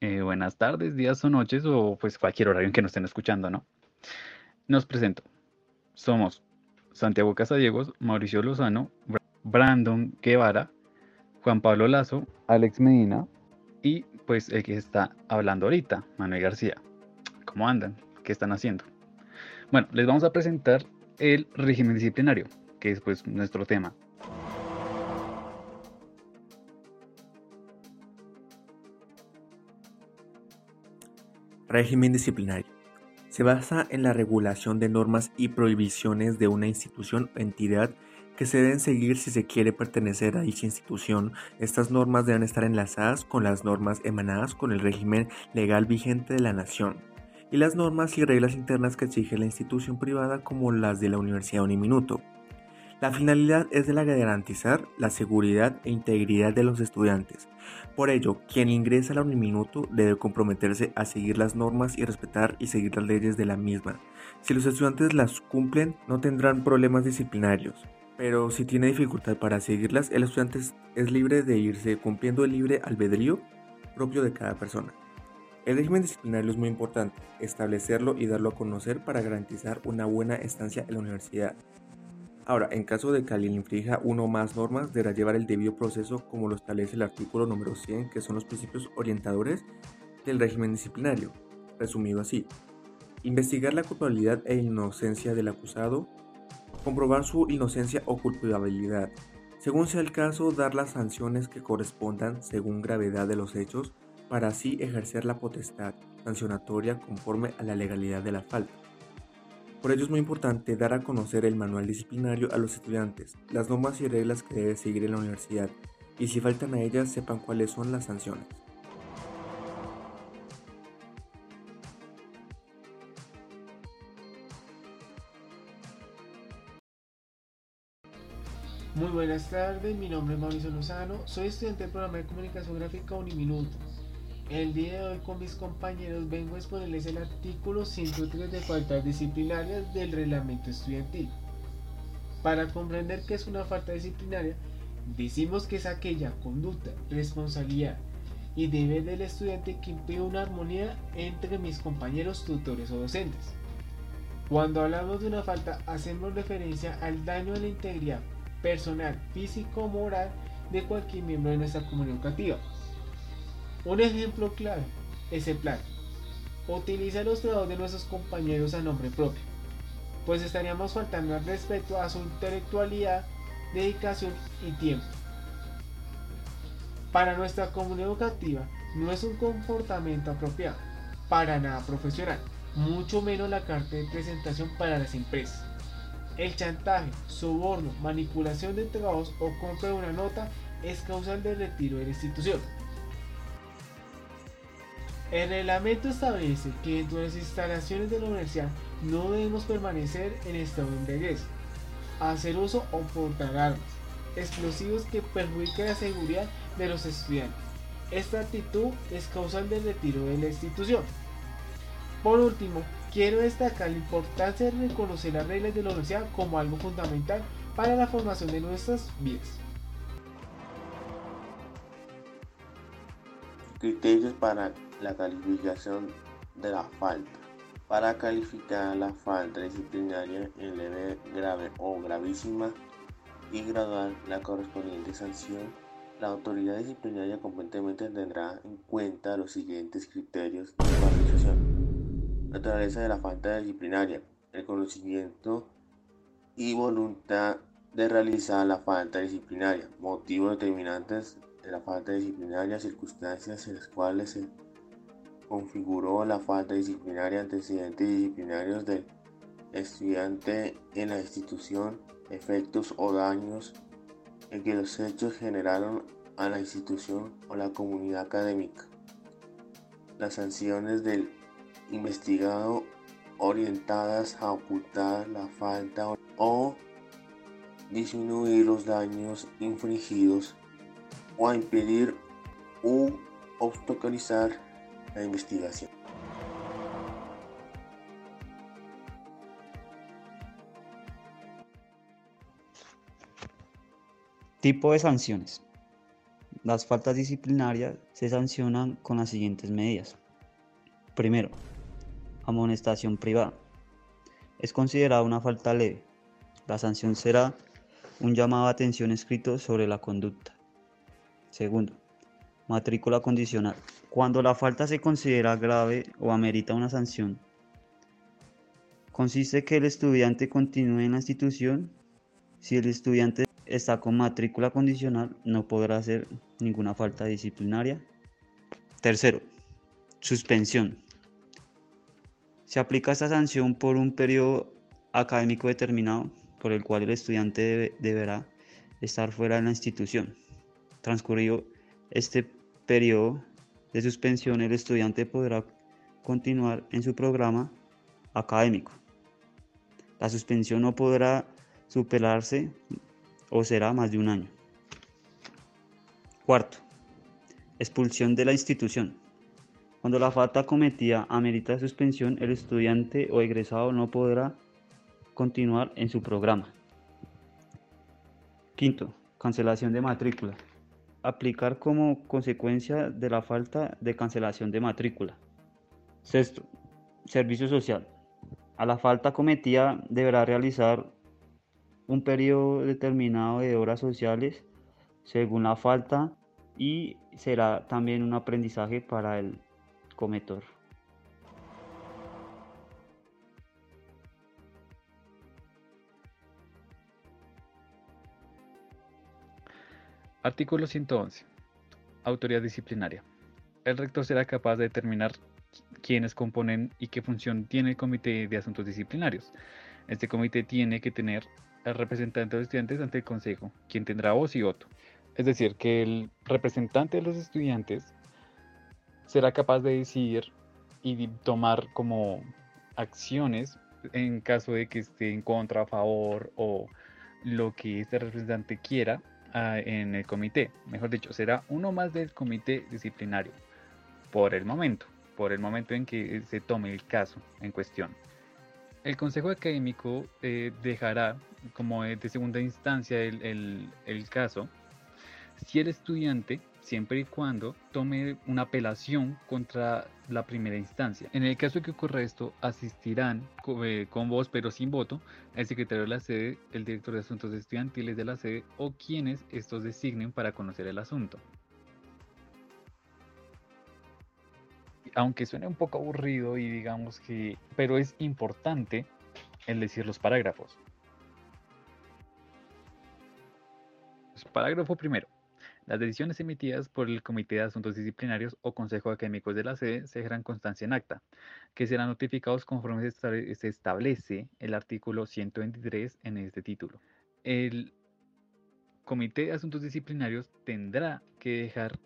eh, buenas tardes, días o noches o pues cualquier horario en que nos estén escuchando, ¿no? Nos presento. Somos Santiago Casadiegos, Mauricio Lozano, Brandon Guevara, Juan Pablo Lazo, Alex Medina y pues el que está hablando ahorita, Manuel García. ¿Cómo andan? ¿Qué están haciendo? Bueno, les vamos a presentar el régimen disciplinario, que es pues nuestro tema. Régimen disciplinario. Se basa en la regulación de normas y prohibiciones de una institución o entidad que se deben seguir si se quiere pertenecer a dicha institución. Estas normas deben estar enlazadas con las normas emanadas con el régimen legal vigente de la nación y las normas y reglas internas que exige la institución privada como las de la Universidad Uniminuto. La finalidad es de la garantizar la seguridad e integridad de los estudiantes. Por ello, quien ingresa a la Uniminuto debe comprometerse a seguir las normas y respetar y seguir las leyes de la misma. Si los estudiantes las cumplen, no tendrán problemas disciplinarios. Pero si tiene dificultad para seguirlas, el estudiante es libre de irse cumpliendo el libre albedrío propio de cada persona. El régimen disciplinario es muy importante, establecerlo y darlo a conocer para garantizar una buena estancia en la universidad. Ahora, en caso de que alguien infrija uno o más normas, deberá llevar el debido proceso como lo establece el artículo número 100, que son los principios orientadores del régimen disciplinario. Resumido así, investigar la culpabilidad e inocencia del acusado, comprobar su inocencia o culpabilidad, según sea el caso, dar las sanciones que correspondan según gravedad de los hechos, para así ejercer la potestad sancionatoria conforme a la legalidad de la falta. Por ello es muy importante dar a conocer el manual disciplinario a los estudiantes, las normas y reglas que debe seguir en la universidad, y si faltan a ellas sepan cuáles son las sanciones. Muy buenas tardes, mi nombre es Mauricio Lozano, soy estudiante del programa de comunicación gráfica Uniminuto. El día de hoy con mis compañeros vengo a exponerles el artículo 103 de faltas disciplinarias del reglamento estudiantil. Para comprender qué es una falta disciplinaria, decimos que es aquella conducta, responsabilidad y deber del estudiante que impide una armonía entre mis compañeros tutores o docentes. Cuando hablamos de una falta, hacemos referencia al daño a la integridad personal, físico o moral de cualquier miembro de nuestra comunidad educativa un ejemplo claro es el plan. Utiliza los trabajos de nuestros compañeros a nombre propio, pues estaríamos faltando al respeto a su intelectualidad, dedicación y tiempo. Para nuestra comunidad educativa no es un comportamiento apropiado, para nada profesional, mucho menos la carta de presentación para las empresas. El chantaje, soborno, manipulación de trabajos o compra de una nota es causal del retiro de la institución. El reglamento establece que de las instalaciones de la universidad no debemos permanecer en estado de embriaguez, hacer uso o portar armas, explosivos que perjudiquen la seguridad de los estudiantes. Esta actitud es causal del retiro de la institución. Por último, quiero destacar la importancia de reconocer las reglas de la universidad como algo fundamental para la formación de nuestras vidas. Criterios para la calificación de la falta. Para calificar la falta disciplinaria en leve, grave o gravísima y graduar la correspondiente sanción, la autoridad disciplinaria competente tendrá en cuenta los siguientes criterios de La Naturaleza de la falta disciplinaria, el conocimiento y voluntad de realizar la falta disciplinaria, motivos determinantes de la falta disciplinaria, circunstancias en las cuales se configuró la falta disciplinaria, antecedentes disciplinarios del estudiante en la institución, efectos o daños en que los hechos generaron a la institución o la comunidad académica. Las sanciones del investigado orientadas a ocultar la falta o disminuir los daños infringidos o a impedir u obstaculizar la investigación. Tipo de sanciones. Las faltas disciplinarias se sancionan con las siguientes medidas. Primero, amonestación privada. Es considerada una falta leve. La sanción será un llamado a atención escrito sobre la conducta. Segundo, matrícula condicional. Cuando la falta se considera grave o amerita una sanción, consiste que el estudiante continúe en la institución. Si el estudiante está con matrícula condicional, no podrá hacer ninguna falta disciplinaria. Tercero, suspensión. Se aplica esta sanción por un periodo académico determinado por el cual el estudiante deberá estar fuera de la institución. Transcurrido este periodo de suspensión, el estudiante podrá continuar en su programa académico. La suspensión no podrá superarse o será más de un año. Cuarto, expulsión de la institución. Cuando la falta cometida amerita suspensión, el estudiante o egresado no podrá continuar en su programa. Quinto, cancelación de matrícula. Aplicar como consecuencia de la falta de cancelación de matrícula. Sexto, servicio social. A la falta cometida deberá realizar un periodo determinado de horas sociales según la falta y será también un aprendizaje para el cometor. Artículo 111. Autoridad disciplinaria. El rector será capaz de determinar quiénes componen y qué función tiene el comité de asuntos disciplinarios. Este comité tiene que tener al representante de los estudiantes ante el consejo, quien tendrá voz y voto. Es decir, que el representante de los estudiantes será capaz de decidir y tomar como acciones en caso de que esté en contra, a favor o lo que este representante quiera en el comité. Mejor dicho, será uno más del comité disciplinario por el momento, por el momento en que se tome el caso en cuestión. El consejo académico eh, dejará como de segunda instancia el, el caso si el estudiante siempre y cuando tome una apelación contra la primera instancia. En el caso de que ocurra esto, asistirán eh, con, voz pero sin voto el secretario de la sede, el director de asuntos estudiantiles de la sede o quienes estos designen para conocer el asunto. Aunque suene un poco aburrido y digamos que, pero es importante el decir los parágrafos. Parágrafo primero. Las decisiones emitidas por el Comité de Asuntos Disciplinarios o Consejo Académicos de la sede se dejarán constancia en acta, que serán notificados conforme se establece el artículo 123 en este título. El Comité de Asuntos Disciplinarios tendrá que dejar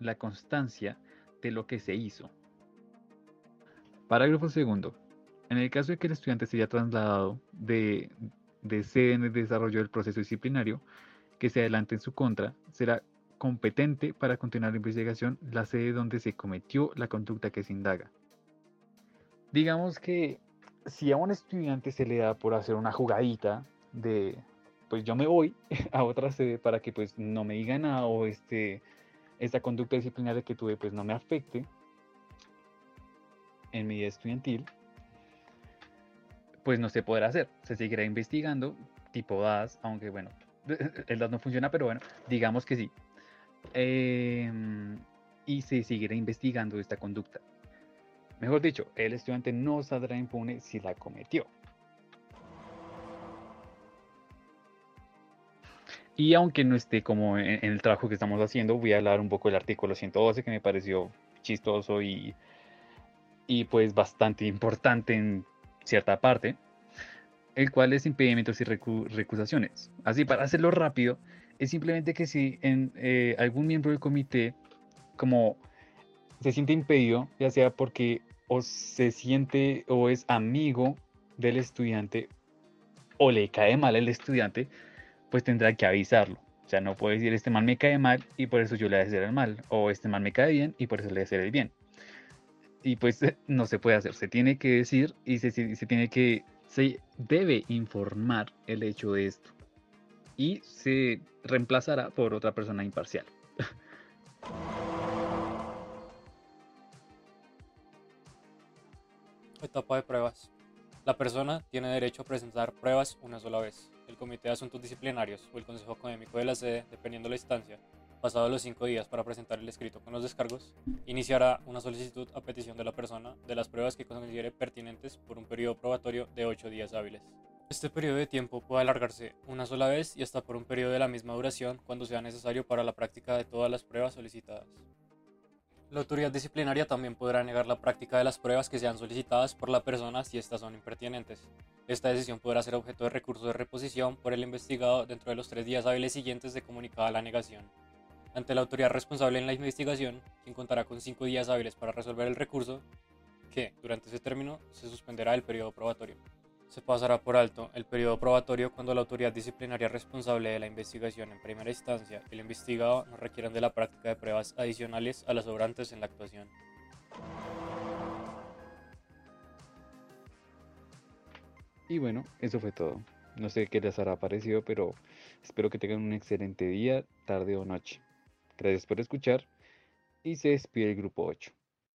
la constancia de lo que se hizo. Parágrafo segundo. En el caso de que el estudiante se haya trasladado de, de sede en el desarrollo del proceso disciplinario que se adelante en su contra, será competente para continuar la investigación la sede donde se cometió la conducta que se indaga. Digamos que si a un estudiante se le da por hacer una jugadita de, pues yo me voy a otra sede para que pues no me diga nada o este, esta conducta disciplinaria que tuve pues no me afecte en mi vida estudiantil, pues no se podrá hacer. Se seguirá investigando, tipo DAS, aunque bueno, el DAS no funciona, pero bueno, digamos que sí. Em, y se seguirá investigando esta conducta. Mejor dicho, el estudiante no saldrá impune si la cometió. Y aunque no esté como en, el trabajo que estamos haciendo, voy a hablar un poco del artículo 112 que me pareció chistoso y, y pues bastante importante en cierta parte, el cual es impedimentos y recusaciones. Así, para hacerlo rápido, es simplemente que si en, eh, algún miembro del comité como se siente impedido, ya sea porque o se siente o es amigo del estudiante o le cae mal el estudiante, pues tendrá que avisarlo. O sea, no puede decir este mal me cae mal y por eso yo le voy a hacer el mal, o este mal me cae bien y por eso le voy a hacer el bien. Y pues no se puede hacer, se tiene que decir y se, se tiene que, se debe informar el hecho de esto y se reemplazará por otra persona imparcial. Etapa de pruebas. La persona tiene derecho a presentar pruebas una sola vez. El Comité de Asuntos Disciplinarios o el Consejo Académico de la sede, dependiendo de la instancia, pasados los cinco días para presentar el escrito con los descargos, iniciará una solicitud a petición de la persona de las pruebas que considere pertinentes por un periodo probatorio de ocho días hábiles. Este periodo de tiempo puede alargarse una sola vez y hasta por un periodo de la misma duración cuando sea necesario para la práctica de todas las pruebas solicitadas. La autoridad disciplinaria también podrá negar la práctica de las pruebas que sean solicitadas por la persona si estas son impertinentes. Esta decisión podrá ser objeto de recurso de reposición por el investigado dentro de los tres días hábiles siguientes de comunicada la negación. Ante la autoridad responsable en la investigación, quien contará con cinco días hábiles para resolver el recurso, que, durante ese término, se suspenderá el periodo probatorio. Se pasará por alto el periodo probatorio cuando la autoridad disciplinaria responsable de la investigación en primera instancia y el investigado no requieran de la práctica de pruebas adicionales a las sobrantes en la actuación. Y bueno, eso fue todo. No sé qué les hará parecido, pero espero que tengan un excelente día, tarde o noche. Gracias por escuchar y se despide el grupo 8.